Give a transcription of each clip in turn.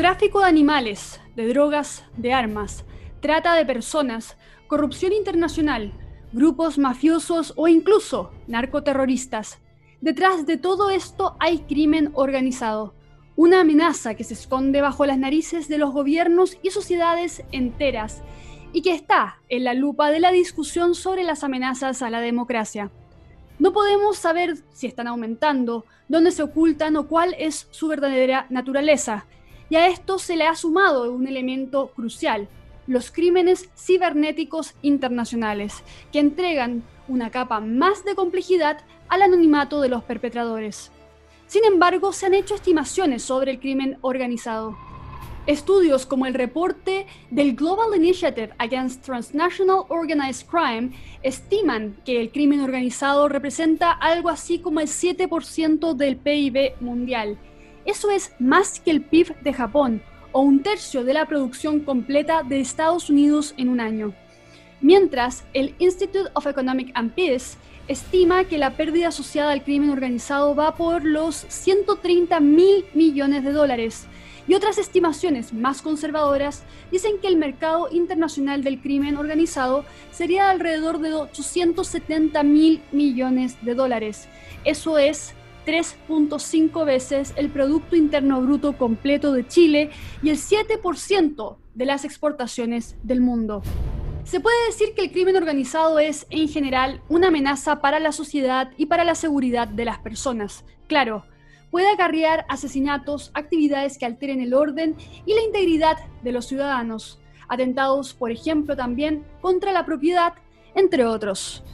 Tráfico de animales, de drogas, de armas, trata de personas, corrupción internacional, grupos mafiosos o incluso narcoterroristas. Detrás de todo esto hay crimen organizado, una amenaza que se esconde bajo las narices de los gobiernos y sociedades enteras y que está en la lupa de la discusión sobre las amenazas a la democracia. No podemos saber si están aumentando, dónde se ocultan o cuál es su verdadera naturaleza, y a esto se le ha sumado un elemento crucial, los crímenes cibernéticos internacionales, que entregan una capa más de complejidad al anonimato de los perpetradores. Sin embargo, se han hecho estimaciones sobre el crimen organizado. Estudios como el reporte del Global Initiative Against Transnational Organized Crime estiman que el crimen organizado representa algo así como el 7% del PIB mundial eso es más que el PIB de Japón o un tercio de la producción completa de Estados Unidos en un año. Mientras, el Institute of Economic and Peace estima que la pérdida asociada al crimen organizado va por los 130 mil millones de dólares. Y otras estimaciones más conservadoras dicen que el mercado internacional del crimen organizado sería alrededor de 870 mil millones de dólares. Eso es 3.5 veces el Producto Interno Bruto completo de Chile y el 7% de las exportaciones del mundo. Se puede decir que el crimen organizado es, en general, una amenaza para la sociedad y para la seguridad de las personas. Claro, puede acarrear asesinatos, actividades que alteren el orden y la integridad de los ciudadanos, atentados, por ejemplo, también contra la propiedad, entre otros.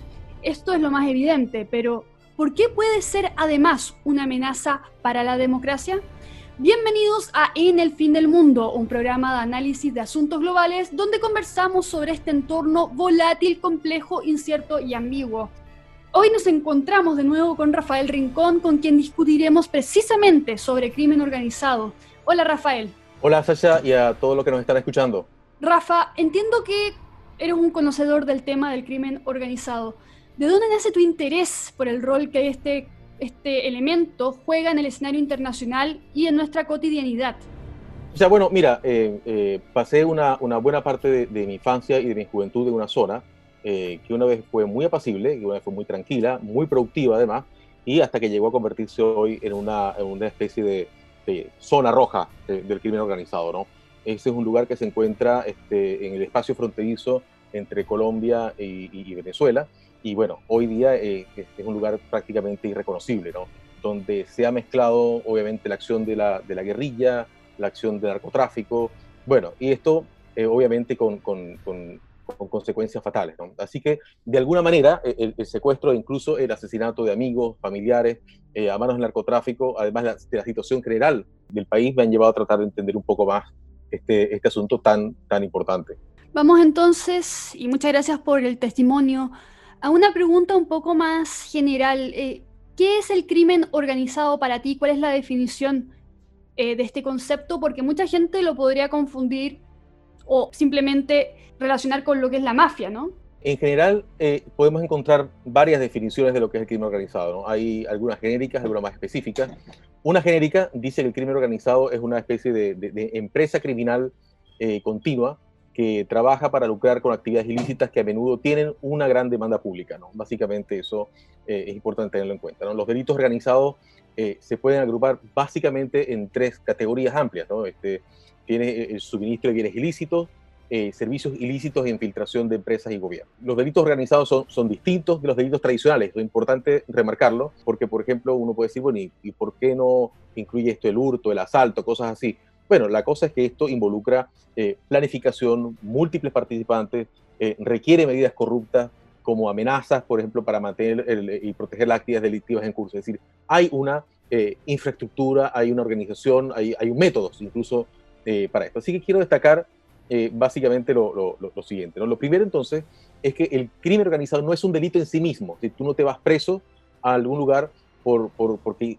Esto es lo más evidente, pero ¿Por qué puede ser además una amenaza para la democracia? Bienvenidos a En el Fin del Mundo, un programa de análisis de asuntos globales donde conversamos sobre este entorno volátil, complejo, incierto y ambiguo. Hoy nos encontramos de nuevo con Rafael Rincón, con quien discutiremos precisamente sobre crimen organizado. Hola Rafael. Hola Sasha y a todos los que nos están escuchando. Rafa, entiendo que eres un conocedor del tema del crimen organizado. ¿De dónde nace tu interés por el rol que este, este elemento juega en el escenario internacional y en nuestra cotidianidad? O sea, bueno, mira, eh, eh, pasé una, una, buena parte de, mi infancia y de mi juventud en una zona eh, que una vez fue muy apacible, que una vez fue muy tranquila, muy productiva además, y hasta que llegó a convertirse hoy en una, en una especie de, zona roja del crimen organizado, ¿no? Ese es un lugar que se encuentra este, en el espacio fronterizo entre Colombia y, y Venezuela, y bueno, hoy día eh, es un lugar prácticamente irreconocible, ¿no? Donde se ha mezclado obviamente la acción de la, de la guerrilla, la acción del narcotráfico, bueno, y esto eh, obviamente con, con, con, consecuencias fatales, ¿no? Así que de alguna manera el, secuestro e incluso el asesinato de amigos, familiares, eh, a manos del narcotráfico, además de la situación general del país, me han llevado a tratar de entender un poco más este, este asunto tan, tan importante. Vamos entonces, y muchas gracias por el testimonio a una pregunta un poco más general. Eh, ¿Qué es el crimen organizado para ti? ¿Cuál es la definición eh, de este concepto? Porque mucha gente lo podría confundir o simplemente relacionar con lo que es la mafia, ¿no? En general, eh, podemos encontrar varias definiciones de lo que es el crimen organizado. Hay algunas genéricas, algunas más específicas. Una genérica dice que el crimen organizado es una especie de, empresa criminal continua que trabaja para lucrar con actividades ilícitas que a menudo tienen una gran demanda pública. ¿no? Básicamente eso eh, es importante tenerlo en cuenta. Los delitos organizados eh, se pueden agrupar básicamente en tres categorías amplias. ¿no? Este, tiene eh, el suministro de bienes ilícitos, servicios ilícitos e infiltración de empresas y gobiernos. Los delitos organizados son, son distintos de los delitos tradicionales, es importante remarcarlo, porque por ejemplo uno puede decir, bueno, ¿y, por qué no incluye esto el hurto, el asalto, cosas así? Bueno, la cosa es que esto involucra eh, planificación, múltiples participantes, eh, requiere medidas corruptas como amenazas, por ejemplo, para mantener y proteger las actividades delictivas en curso. Es decir, hay una eh, infraestructura, hay una organización, hay, hay métodos incluso para esto. Así que quiero destacar básicamente lo, siguiente. Lo primero entonces es que el crimen organizado no es un delito en sí mismo. Tú no te vas preso a algún lugar por, por porque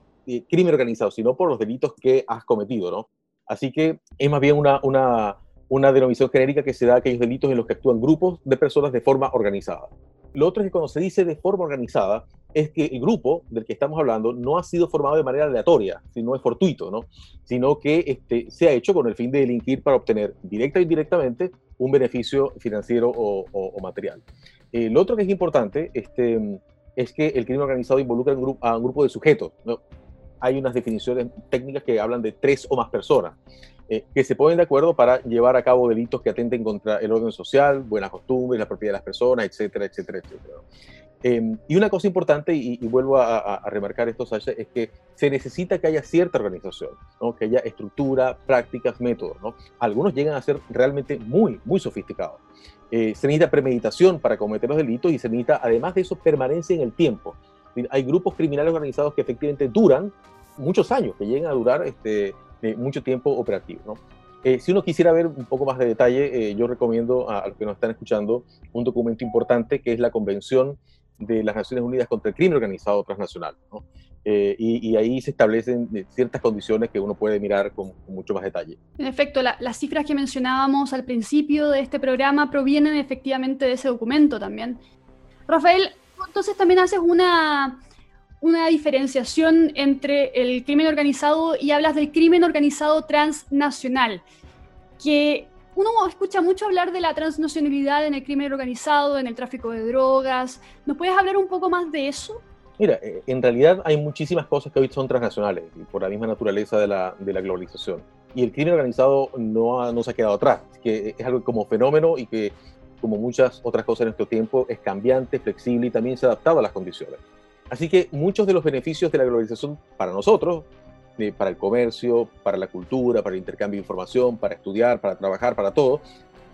crimen organizado, sino por los delitos que has cometido, ¿no? Así que es más bien una, una, una denominación genérica que se da a aquellos delitos en los que actúan grupos de personas de forma organizada. Lo otro es que cuando se dice de forma organizada, es que el grupo del que estamos hablando no ha sido formado de manera aleatoria, sino es fortuito, ¿no? sino que este, se ha hecho con el fin de delinquir para obtener directa o indirectamente un beneficio financiero o, material. Eh, lo otro que es importante este, es que el crimen organizado involucra a un grupo, de sujetos. Hay unas definiciones técnicas que hablan de tres o más personas. Eh, que se ponen de acuerdo para llevar a cabo delitos que atenten contra el orden social, buenas costumbres, la propiedad de las personas, etcétera, etcétera, etcétera. Em, y una cosa importante, y, vuelvo a, remarcar esto, Sasha, es que se necesita que haya cierta organización, ¿no? que haya estructura, prácticas, métodos. ¿no? Algunos llegan a ser realmente muy, muy sofisticados. Eh, se necesita premeditación para cometer los delitos y se necesita, además de eso, permanencia en el tiempo. Hay grupos criminales organizados que efectivamente duran muchos años, que llegan a durar este, mucho tiempo operativo. Eh, si uno quisiera ver un poco más de detalle, eh, yo recomiendo a, los que nos están escuchando un documento importante que es la Convención de las Naciones Unidas contra el Crimen Organizado Transnacional. ¿no? Eh, y, ahí se establecen ciertas condiciones que uno puede mirar con, mucho más detalle. En efecto, las cifras que mencionábamos al principio de este programa provienen efectivamente de ese documento también. Rafael, entonces también haces una, una diferenciación entre el crimen organizado y hablas del crimen organizado transnacional, que uno escucha mucho hablar de la transnacionalidad en el crimen organizado, en el tráfico de drogas. ¿Nos puedes hablar un poco más de eso? Mira, eh, en realidad hay muchísimas cosas que hoy son transnacionales por la misma naturaleza de la, de la globalización. Y el crimen organizado no, no se ha quedado atrás, que es algo como fenómeno y que, como muchas otras cosas en nuestro tiempo, es cambiante, flexible y también se ha adaptado a las condiciones. Así que muchos de los beneficios de la globalización para nosotros, eh, para el comercio, para la cultura, para el intercambio de información, para estudiar, para trabajar, para todo,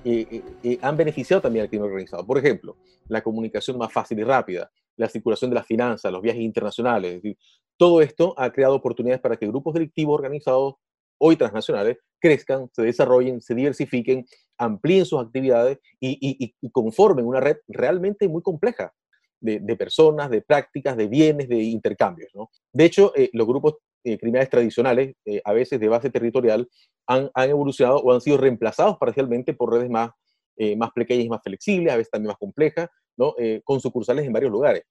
eh, eh, han beneficiado también al crimen organizado. Por ejemplo, la comunicación más fácil y rápida, la circulación de las finanzas, los viajes internacionales. todo esto ha creado oportunidades para que grupos delictivos organizados, hoy transnacionales, crezcan, se desarrollen, se diversifiquen, amplíen sus actividades y conformen una red realmente muy compleja de, personas, de prácticas, de bienes, de intercambios. De hecho, eh, los grupos eh, criminales tradicionales, eh, a veces de base territorial, han, evolucionado o han sido reemplazados parcialmente por redes más, pequeñas y más flexibles, a veces también más complejas, con sucursales en varios lugares.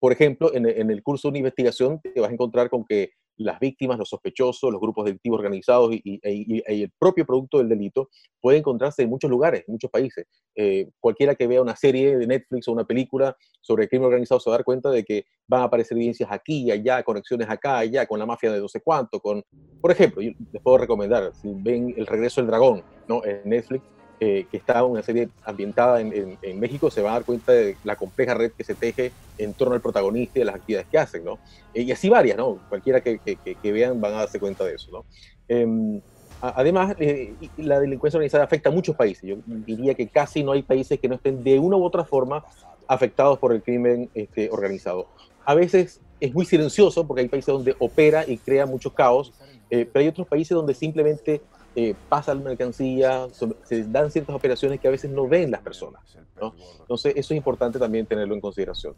Por ejemplo, en, el curso de investigación te vas a encontrar con que las víctimas, los sospechosos, los grupos delictivos organizados y, el propio producto del delito puede encontrarse en muchos lugares, en muchos países. Eh, cualquiera que vea una serie de Netflix o una película sobre el crimen organizado se va a dar cuenta de que van a aparecer evidencias aquí y allá, conexiones acá y allá, con la mafia de no sé cuánto, con... Por ejemplo, les puedo recomendar, si ven El Regreso del Dragón, ¿no? En Netflix, eh, que está una serie ambientada en, México, se va a dar cuenta de la compleja red que se teje en torno al protagonista y de las actividades que hacen, ¿no? Eh, y así varias, ¿no? Cualquiera que, que, vean van a darse cuenta de eso, ¿no? Em, además, eh, la delincuencia organizada afecta a muchos países. Yo diría que casi no hay países que no estén de una u otra forma afectados por el crimen este, organizado. A veces es muy silencioso porque hay países donde opera y crea mucho caos, pero hay otros países donde simplemente eh, pasa la mercancía, se dan ciertas operaciones que a veces no ven las personas. ¿no? Entonces, eso es importante también tenerlo en consideración.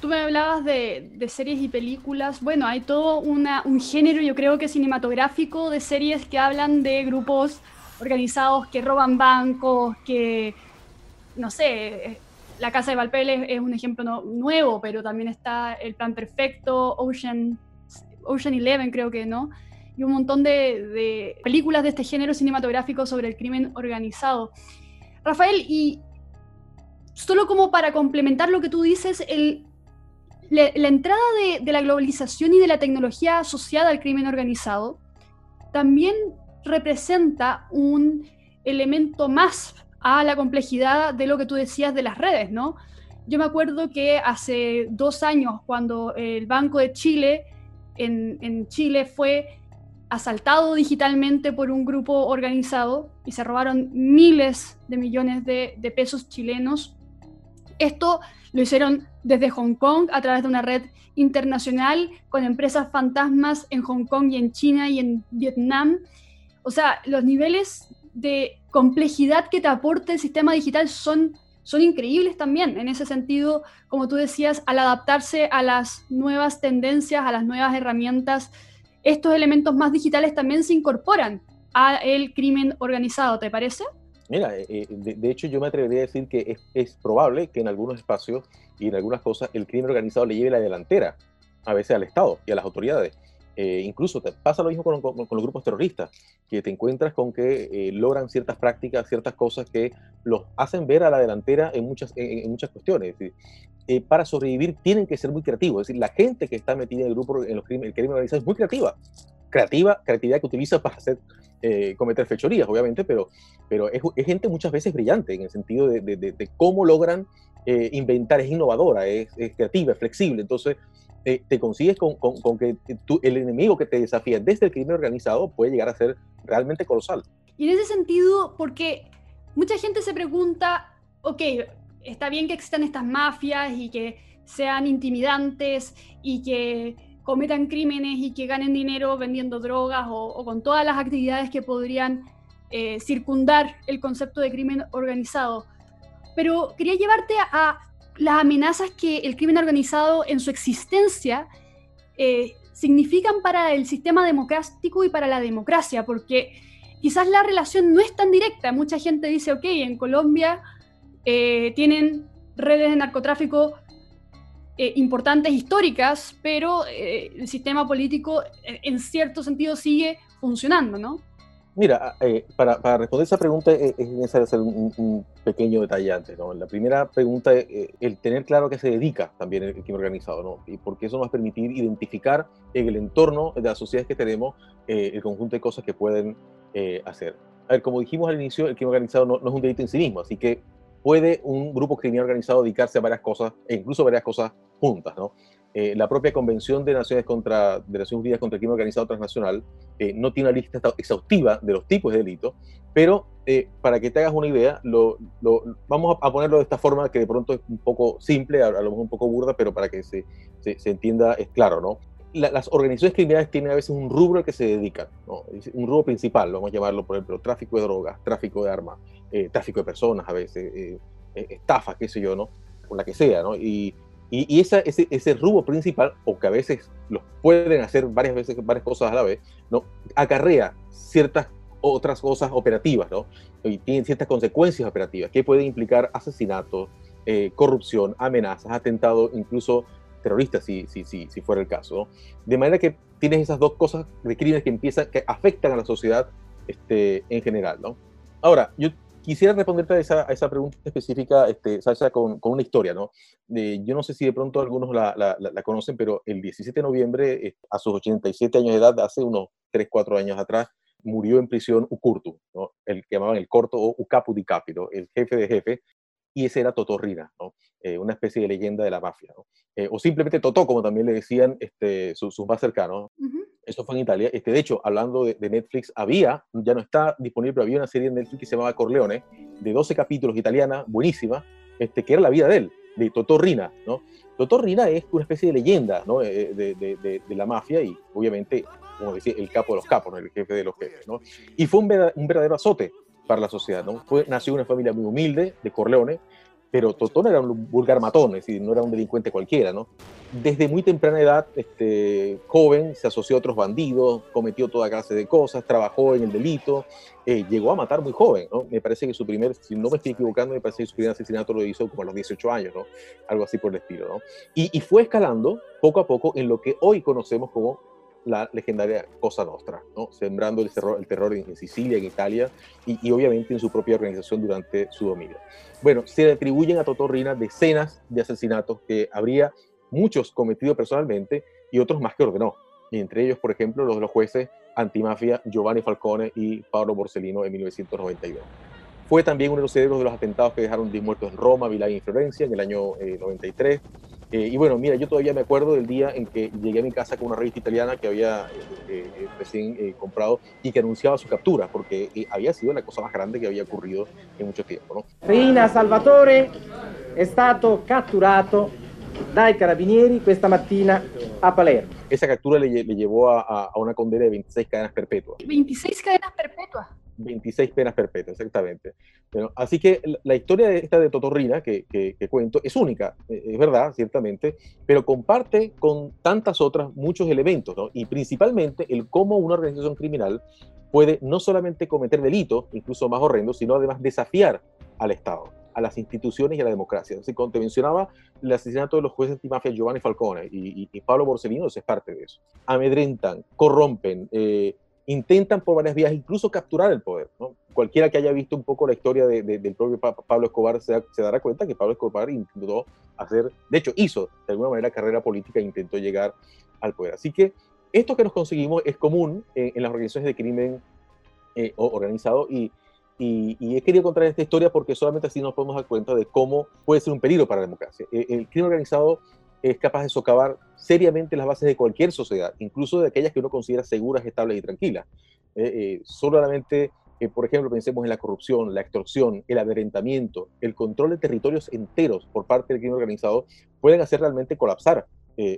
Tú me hablabas de, de series y películas. Bueno, hay todo una, un género, yo creo que cinematográfico, de series que hablan de grupos organizados que roban bancos, que, no sé, eh, La Casa de Valpel es, un ejemplo nuevo, pero también está El Plan Perfecto, Ocean, Ocean Eleven creo que, ¿no? Y un montón de, películas de este género cinematográfico sobre el crimen organizado. Rafael, y solo como para complementar lo que tú dices, el, la, entrada de, de, la globalización y de la tecnología asociada al crimen organizado también representa un elemento más a la complejidad de lo que tú decías de las redes, ¿no? Yo me acuerdo que hace dos años, cuando el Banco de Chile en, en Chile fue asaltado digitalmente por un grupo organizado y se robaron miles de millones de, pesos chilenos. Esto lo hicieron desde Hong Kong a través de una red internacional con empresas fantasmas en Hong Kong y en China y en Vietnam. O sea, los niveles de complejidad que te aporta el sistema digital son, son increíbles también. En ese sentido, como tú decías, al adaptarse a las nuevas tendencias, a las nuevas herramientas estos elementos más digitales también se incorporan al crimen organizado, ¿te parece? Mira, eh, eh, de, hecho yo me atrevería a decir que es, probable que en algunos espacios y en algunas cosas el crimen organizado le lleve la delantera, a veces al Estado y a las autoridades. Eh, incluso pasa lo mismo con, los grupos terroristas, que te encuentras con que logran ciertas prácticas, ciertas cosas que los hacen ver a la delantera en muchas, en, muchas cuestiones. para sobrevivir tienen que ser muy creativos. Es decir, la gente que está metida en el grupo, en los el crimen organizado es muy creativa. Creativa, creatividad que utiliza para hacer eh, cometer fechorías, obviamente, pero, pero es, gente muchas veces brillante en el sentido de, cómo logran eh, inventar, es innovadora, es, creativa, es flexible. Entonces, eh, te consigues con, con, que el enemigo que te desafía desde el crimen organizado puede llegar a ser realmente colosal. Y en ese sentido, porque mucha gente se pregunta, ok, está bien que existan estas mafias y que sean intimidantes y que cometan crímenes y que ganen dinero vendiendo drogas o, con todas las actividades que podrían eh, circundar el concepto de crimen organizado. Pero quería llevarte a, las amenazas que el crimen organizado en su existencia eh, significan para el sistema democrático y para la democracia, porque quizás la relación no es tan directa. Mucha gente dice, ok, en Colombia eh, tienen redes de narcotráfico eh, importantes históricas, pero eh, el sistema político eh, en cierto sentido sigue funcionando, ¿no? Mira, para, para, responder esa pregunta es necesario hacer un, pequeño detalle antes. ¿no? La primera pregunta es el tener claro a qué se dedica también el crimen organizado, ¿no? Y porque eso nos va a permitir identificar en el entorno de las sociedades que tenemos el conjunto de cosas que pueden hacer. A ver, como dijimos al inicio, el crimen organizado no, no, es un delito en sí mismo, así que puede un grupo criminal organizado dedicarse a varias cosas, e incluso varias cosas juntas, ¿no? Eh, la propia Convención de Naciones, contra, de Naciones Unidas contra el Crimen Organizado Transnacional eh, no tiene una lista exhaustiva de los tipos de delitos, pero eh, para que te hagas una idea, lo, vamos a, ponerlo de esta forma que de pronto es un poco simple, a, lo mejor un poco burda, pero para que se, se, entienda es claro, ¿no? Las organizaciones criminales tienen a veces un rubro al que se dedican, un rubro principal, vamos a llamarlo, por ejemplo, tráfico de drogas, tráfico de armas, tráfico de personas a veces, estafa, qué sé yo, ¿no? Con la que sea, ¿no? Y, y, ese, ese rubro principal, o que a veces los pueden hacer varias veces, varias cosas a la vez, ¿no? acarrea ciertas otras cosas operativas, ¿no? Y tiene ciertas consecuencias operativas que pueden implicar asesinatos, eh, corrupción, amenazas, atentados, incluso terroristas, si, si, si, si fuera el caso. De manera que tienes esas dos cosas de crímenes que empiezan, que afectan a la sociedad este, en general, ¿no? Ahora, yo quisiera responderte a esa, a esa pregunta específica, este, Sasha, con, con una historia, ¿no? yo no sé si de pronto algunos la, la, la, conocen, pero el 17 de noviembre, eh, a sus 87 años de edad, hace unos 3, 4 años atrás, murió en prisión Ukurtu, ¿no? el que llamaban el corto o Ucapu di Capito, el jefe de jefe, y ese era Totorrina, ¿no? Eh, una especie de leyenda de la mafia, ¿no? Eh, o simplemente Totó, como también le decían este, sus, más cercanos. Eso fue en Italia. Este, de hecho, hablando de, Netflix, había, ya no está disponible, pero había una serie en Netflix que se llamaba Corleone, de 12 capítulos italiana, buenísima, este, que era la vida de él, de Totò Rina. ¿no? Totò Rina es una especie de leyenda ¿no? Eh, de, de, de, la mafia y obviamente, como decía, el capo de los capos, ¿no? el jefe de los jefes. ¿no? Y fue un verdadero azote para la sociedad. ¿no? Fue, nació una familia muy humilde de Corleone, pero Totón era un vulgar matón, es decir, no era un delincuente cualquiera, ¿no? Desde muy temprana edad, este, joven, se asoció a otros bandidos, cometió toda clase de cosas, trabajó en el delito, eh, llegó a matar muy joven, ¿no? Me parece que su primer, si no me estoy equivocando, me parece que su primer asesinato lo hizo como a los 18 años, ¿no? Algo así por el estilo, ¿no? Y, y fue escalando poco a poco en lo que hoy conocemos como la legendaria Cosa Nostra, ¿no? sembrando el terror, el terror en, Sicilia, en Italia y, obviamente en su propia organización durante su dominio. Bueno, se le atribuyen a Totorrina decenas de asesinatos que habría muchos cometido personalmente y otros más que ordenó. Y entre ellos, por ejemplo, los de los jueces antimafia Giovanni Falcone y Paolo Borsellino en 1992. Fue también uno de los cerebros de los atentados que dejaron 10 muertos en Roma, Milán y Florencia en el año 93. Eh, eh, y bueno, mira, yo todavía me acuerdo del día en que llegué a mi casa con una revista italiana que había eh, eh, recién comprado y que anunciaba su captura, porque había sido la cosa más grande que había ocurrido en mucho tiempo. ¿no? Reina Salvatore è stato catturato dai carabinieri questa mattina a Palermo. Esa captura le, le llevó a, a, una condena de 26 cadenas perpetuas. 26 cadenas perpetuas. 26 penas perpetuas, exactamente. Bueno, así que la historia de esta de Totorrina que, que, cuento es única, eh, es verdad, ciertamente, pero comparte con tantas otras muchos elementos, ¿no? y principalmente el cómo una organización criminal puede no solamente cometer delitos, incluso más horrendos, sino además desafiar al Estado, a las instituciones y a la democracia. Así como te mencionaba, el asesinato de los jueces antimafia Giovanni Falcone y, y, Pablo Borsellino es parte de eso. Amedrentan, corrompen, eh, intentan por varias vías incluso capturar el poder. Cualquiera que haya visto un poco la historia de, del propio Pablo Escobar se, dará cuenta que Pablo Escobar intentó hacer, de hecho hizo de alguna manera carrera política e intentó llegar al poder. Así que esto que nos conseguimos es común en, las organizaciones de crimen eh, organizado y, y, he querido contar esta historia porque solamente así nos podemos dar cuenta de cómo puede ser un peligro para la democracia. El, el crimen organizado es capaz de socavar seriamente las bases de cualquier sociedad, incluso de aquellas que uno considera seguras, estables y tranquilas. Eh, eh, solamente, eh, por ejemplo, pensemos en la corrupción, la extorsión, el amedrentamiento, el control de territorios enteros por parte del crimen organizado pueden hacer realmente colapsar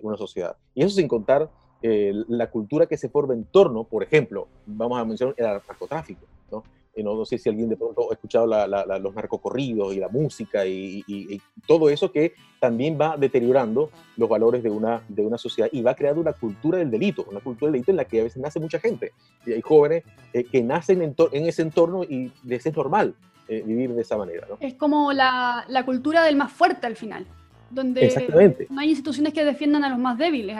una sociedad. Y eso sin contar la cultura que se forma en torno, por ejemplo, vamos a mencionar el narcotráfico. No, sé si alguien de pronto ha escuchado los narcocorridos y la música y, todo eso que también va deteriorando los valores de una, de una sociedad y va creando una cultura del delito, una cultura del delito en la que a veces nace mucha gente. Y hay jóvenes eh, que nacen en, ese entorno y les es normal eh, vivir de esa manera. Es como la, cultura del más fuerte al final, donde no hay instituciones que defiendan a los más débiles.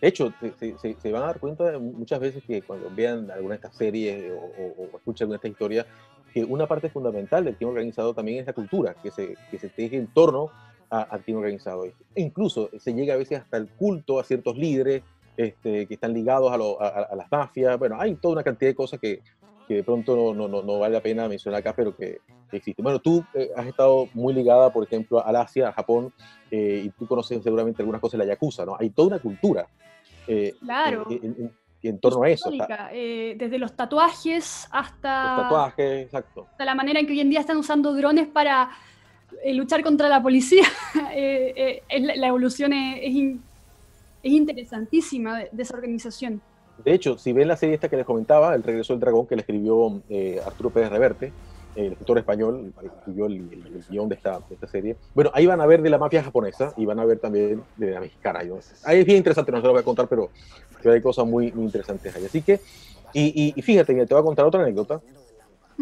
De hecho, se, van a dar cuenta muchas veces que cuando vean alguna de estas series o, escuchan alguna de estas historias, que una parte fundamental del crimen organizado también es la cultura, que se, que se teje en torno al crimen organizado. E incluso se llega a veces hasta el culto a ciertos líderes este, que están ligados a, las mafias. Bueno, hay toda una cantidad de cosas que, que de pronto no, no, no, vale la pena mencionar acá, pero que, existen. Bueno, tú eh, has estado muy ligada, por ejemplo, al Asia, a Japón, eh, y tú conoces seguramente algunas cosas de la Yakuza, ¿no? Hay toda una cultura eh, claro. en, torno a eso. Eh, desde los tatuajes hasta. Los tatuajes, exacto. Hasta la manera en que hoy en día están usando drones para luchar contra la policía. la, evolución es, interesantísima de, esa organización. De hecho, si ven la serie esta que les comentaba, El regreso del dragón, que le escribió Arturo Pérez Reverte, el escritor español, escribió el, guion de esta, esta, serie. Bueno, ahí van a ver de la mafia japonesa y van a ver también de la mexicana. Ahí es bien interesante, no se lo voy a contar, pero, hay cosas muy, interesantes ahí. Así que, y, y, fíjate, te voy a contar otra anécdota.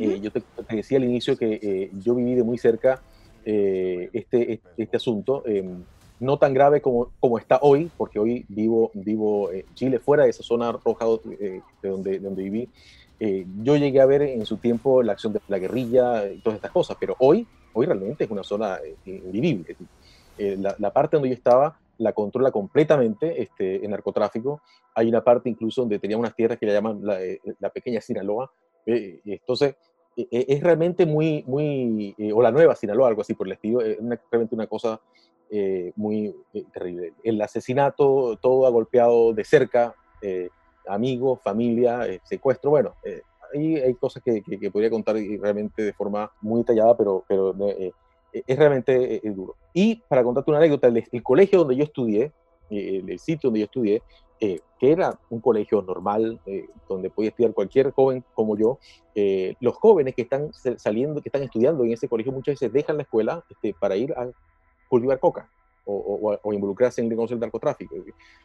Eh, yo te, decía al inicio que eh, yo viví de muy cerca eh, este, este, asunto, em, no tan grave como, como está hoy, porque hoy vivo, vivo en Chile, fuera de esa zona roja de, donde, donde viví, eh, yo llegué a ver en su tiempo la acción de la guerrilla y todas estas cosas, pero hoy, hoy realmente es una zona eh, invivible. Eh, la, parte donde yo estaba la controla completamente este, el narcotráfico. Hay una parte incluso donde tenía unas tierras que le llaman la, pequeña Sinaloa. entonces, es realmente muy, muy, o la nueva Sinaloa, algo así por el estilo, es realmente una cosa muy terrible. El asesinato, todo ha golpeado de cerca, amigos, familia, eh, secuestro, bueno, eh, ahí hay cosas que, que, podría contar realmente de forma muy detallada, pero, pero eh, es realmente duro. Y para contarte una anécdota, el, colegio donde yo estudié, el, sitio donde yo estudié, que era un colegio normal, donde podía estudiar cualquier joven como yo, los jóvenes que están saliendo, que están estudiando en ese colegio muchas veces dejan la escuela este, para ir a cultivar coca o, involucrarse en el narcotráfico.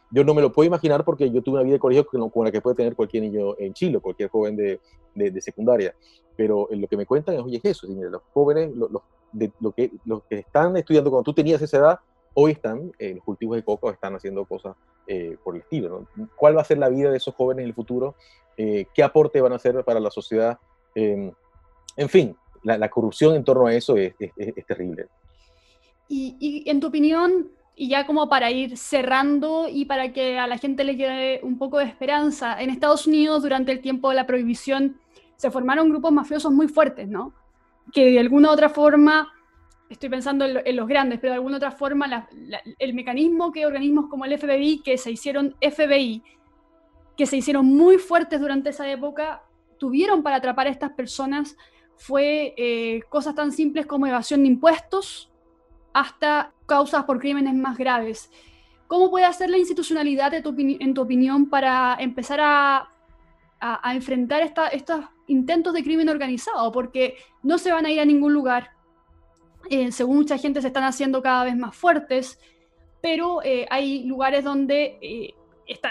Yo no me lo puedo imaginar porque yo tuve una vida de colegio como la que puede tener cualquier niño en Chile, cualquier joven de, de, secundaria. Pero lo que me cuentan es, oye, es eso, los jóvenes, los, de, lo que, los que están estudiando cuando tú tenías esa edad, hoy están en los cultivos de coca o están haciendo cosas eh, por el estilo. ¿Cuál va a ser la vida de esos jóvenes en el futuro? Eh, ¿Qué aporte van a hacer para la sociedad? Em, en fin, la, corrupción en torno a eso es, es, es terrible. Y, en tu opinión, y ya como para ir cerrando y para que a la gente le quede un poco de esperanza, en Estados Unidos durante el tiempo de la prohibición se formaron grupos mafiosos muy fuertes, ¿no? Que de alguna u otra forma, estoy pensando en, los grandes, pero de alguna u otra forma el mecanismo que organismos como el FBI, que se hicieron FBI, que se hicieron muy fuertes durante esa época, tuvieron para atrapar a estas personas fue eh, cosas tan simples como evasión de impuestos, hasta causas por crímenes más graves. ¿Cómo puede hacer la institucionalidad, en tu opinión, para empezar a, enfrentar estas intentos de crimen organizado, porque no se van a ir a ningún lugar. Eh, según mucha gente se están haciendo cada vez más fuertes, pero eh, hay lugares donde eh,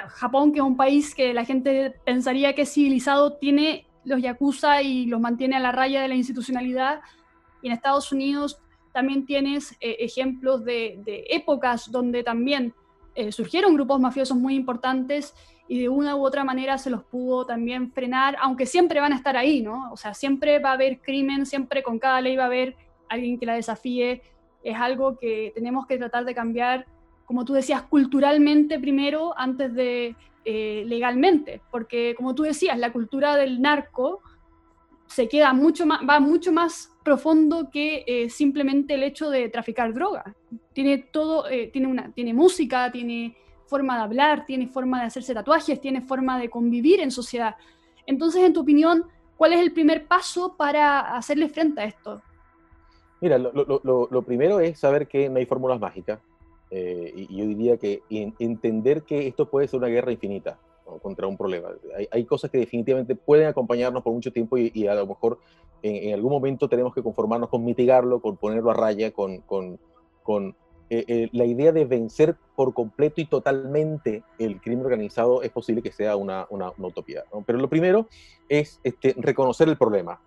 Japón, que es un país que la gente pensaría que es civilizado, tiene los yakuza y los mantiene a la raya de la institucionalidad. Y en Estados Unidos también tienes ejemplos de, épocas donde también surgieron grupos mafiosos muy importantes y de una u otra manera se los pudo también frenar, aunque siempre van a estar ahí, ¿no? O sea, siempre va a haber crimen, siempre con cada ley va a haber alguien que la desafíe. Es algo que tenemos que tratar de cambiar, como tú decías, culturalmente primero, antes de eh, legalmente, porque como tú decías, la cultura del narco se queda mucho más, va mucho más profundo que eh, simplemente el hecho de traficar droga. Tiene todo, eh, tiene, una, tiene música, tiene forma de hablar, tiene forma de hacerse tatuajes, tiene forma de convivir en sociedad. Entonces, en tu opinión, ¿cuál es el primer paso para hacerle frente a esto? Mira, lo, primero es saber que no hay fórmulas mágicas. Eh, y, yo diría que entender que esto puede ser una guerra infinita contra un problema. Hay, cosas que definitivamente pueden acompañarnos por mucho tiempo y, a lo mejor en, algún momento tenemos que conformarnos con mitigarlo, con ponerlo a raya, con, con, con eh, eh, la idea de vencer por completo y totalmente el crimen organizado es posible que sea una, una, utopía. Pero lo primero es este, reconocer el problema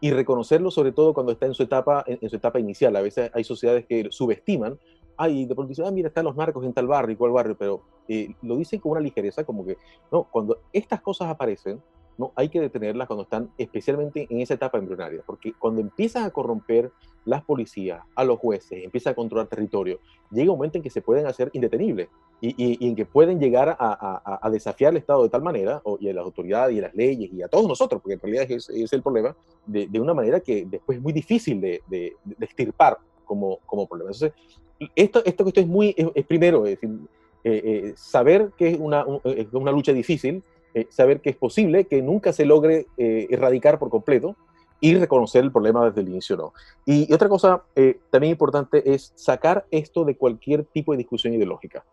y reconocerlo sobre todo cuando está en su, etapa, en, su etapa inicial. A veces hay sociedades que subestiman, ay, de pronto dicen, ah, mira, están los narcos en tal barrio cual barrio, pero eh, lo dicen con una ligereza como que, no, cuando estas cosas aparecen, no hay que detenerlas cuando están especialmente en esa etapa embrionaria, porque cuando empiezan a corromper las policías, a los jueces, empiezan a controlar territorio, llega un momento en que se pueden hacer indetenibles y, en que pueden llegar a, desafiar el Estado de tal manera, y a las autoridades y a las leyes y a todos nosotros, porque en realidad es, es el problema, de, una manera que después es muy difícil de, de, extirpar como, como problema. Entonces, esto, esto, esto es muy, es, primero, es decir, eh, eh, saber que es una, una lucha difícil, eh, saber que es posible que nunca se logre eh, erradicar por completo y reconocer el problema desde el inicio. ¿no? Y, otra cosa eh, también importante es sacar esto de cualquier tipo de discusión ideológica.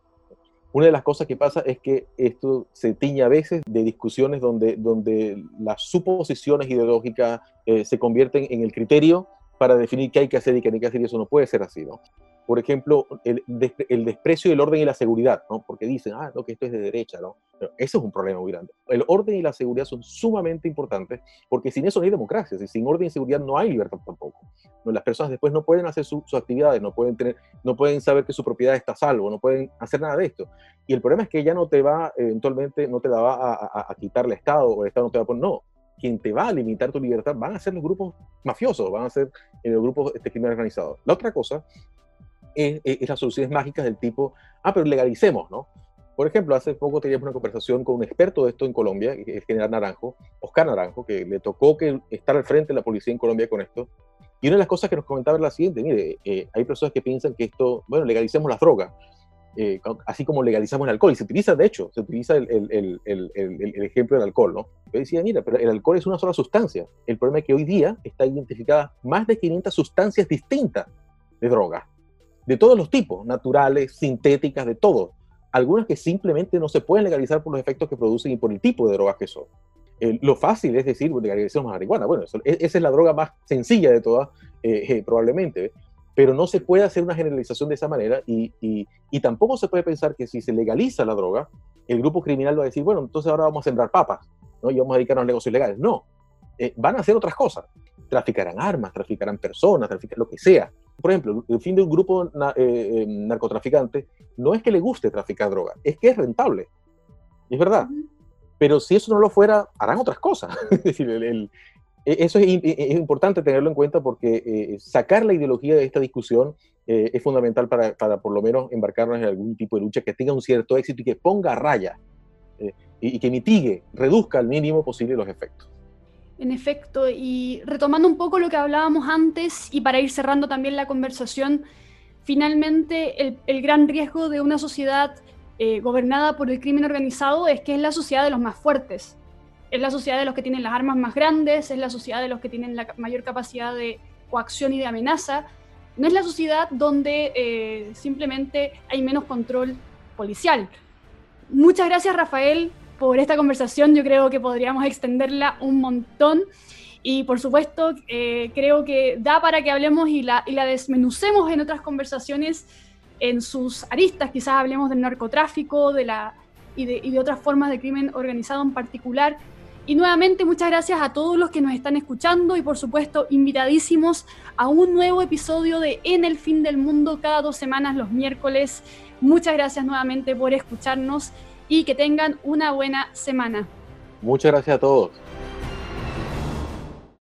Una de las cosas que pasa es que esto se tiña a veces de discusiones donde, donde las suposiciones ideológicas se convierten en el criterio para definir qué hay que hacer y qué no hay que hacer, y eso no puede ser así, ¿no? Por ejemplo, el, el, desprecio del orden y la seguridad, ¿no? Porque dicen, ah, no, que esto es de derecha, ¿no? Pero eso es un problema muy grande. El orden y la seguridad son sumamente importantes porque sin eso no hay democracia, sin orden y seguridad no hay libertad tampoco. ¿no? Las personas después no pueden hacer sus actividades, no pueden, tener, no pueden saber que su propiedad está a salvo, no pueden hacer nada de esto. Y el problema es que ya no te va, eventualmente, no te la va a, a, quitar el Estado o el Estado no te va a poner, no, quien te va a limitar tu libertad van a ser los grupos mafiosos, van a ser eh, los grupos este, criminales organizados. La otra cosa es, las soluciones mágicas del tipo, ah, pero legalicemos, ¿no? Por ejemplo, hace poco teníamos una conversación con un experto de esto en Colombia, el general Naranjo, Oscar Naranjo, que le tocó que estar al frente de la policía en Colombia con esto. Y una de las cosas que nos comentaba era la siguiente, mire, eh, hay personas que piensan que esto, bueno, legalicemos las drogas, eh, así como legalizamos el alcohol, y se utiliza, de hecho, se utiliza el, el, el, el, ejemplo del alcohol, ¿no? Yo decía, mira, pero el alcohol es una sola sustancia. El problema es que hoy día está identificada más de 500 sustancias distintas de droga de todos los tipos, naturales, sintéticas, de todo. Algunas que simplemente no se pueden legalizar por los efectos que producen y por el tipo de drogas que son. lo fácil es decir, legalizamos marihuana. Bueno, e, esa es la droga más sencilla de todas, eh, eh, probablemente, pero no se puede hacer una generalización de esa manera y, y, tampoco se puede pensar que si se legaliza la droga, el grupo criminal va a decir, bueno, entonces ahora vamos a sembrar papas ¿no? y vamos a dedicarnos a negocios legales. No, eh, van a hacer otras cosas. Traficarán armas, traficarán personas, traficarán lo que sea por ejemplo, el fin de un grupo eh, eh, narcotraficante no es que le guste traficar droga, es que es rentable. Es verdad. Pero si eso no lo fuera, harán otras cosas. E, eso es, importante tenerlo en cuenta porque eh, sacar la ideología de esta discusión es fundamental para, para, por lo menos embarcarnos en algún tipo de lucha que tenga un cierto éxito y que ponga a raya y que mitigue, reduzca al mínimo posible los efectos. En efecto, y retomando un poco lo que hablábamos antes y para ir cerrando también la conversación, finalmente el, gran riesgo de una sociedad eh, gobernada por el crimen organizado es que es la sociedad de los más fuertes, es la sociedad de los que tienen las armas más grandes, es la sociedad de los que tienen la mayor capacidad de coacción y de amenaza, no es la sociedad donde eh, simplemente hay menos control policial. Muchas gracias Rafael por esta conversación. Yo creo que podríamos extenderla un montón. Y por supuesto, eh, creo que da para que hablemos y la, y la desmenucemos en otras conversaciones en sus aristas. Quizás hablemos del narcotráfico de la, y, de, y de otras formas de crimen organizado en particular. Y nuevamente muchas gracias a todos los que nos están escuchando y por supuesto invitadísimos a un nuevo episodio de En el fin del mundo cada dos semanas los miércoles. Muchas gracias nuevamente por escucharnos y que tengan una buena semana. Muchas gracias a todos.